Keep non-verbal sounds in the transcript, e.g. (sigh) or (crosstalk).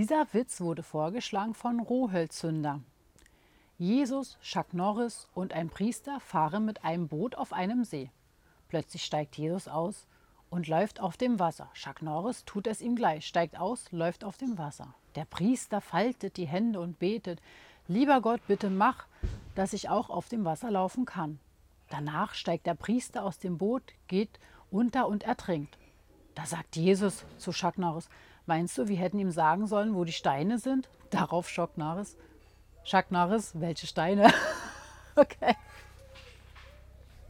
Dieser Witz wurde vorgeschlagen von Rohölzünder. Jesus, Chuck Norris und ein Priester fahren mit einem Boot auf einem See. Plötzlich steigt Jesus aus und läuft auf dem Wasser. Chuck Norris tut es ihm gleich, steigt aus, läuft auf dem Wasser. Der Priester faltet die Hände und betet, Lieber Gott, bitte mach, dass ich auch auf dem Wasser laufen kann. Danach steigt der Priester aus dem Boot, geht unter und ertrinkt. Da sagt Jesus zu Chuck Norris, meinst du, wir hätten ihm sagen sollen, wo die Steine sind? Darauf Chuck Norris, welche Steine? (laughs) okay.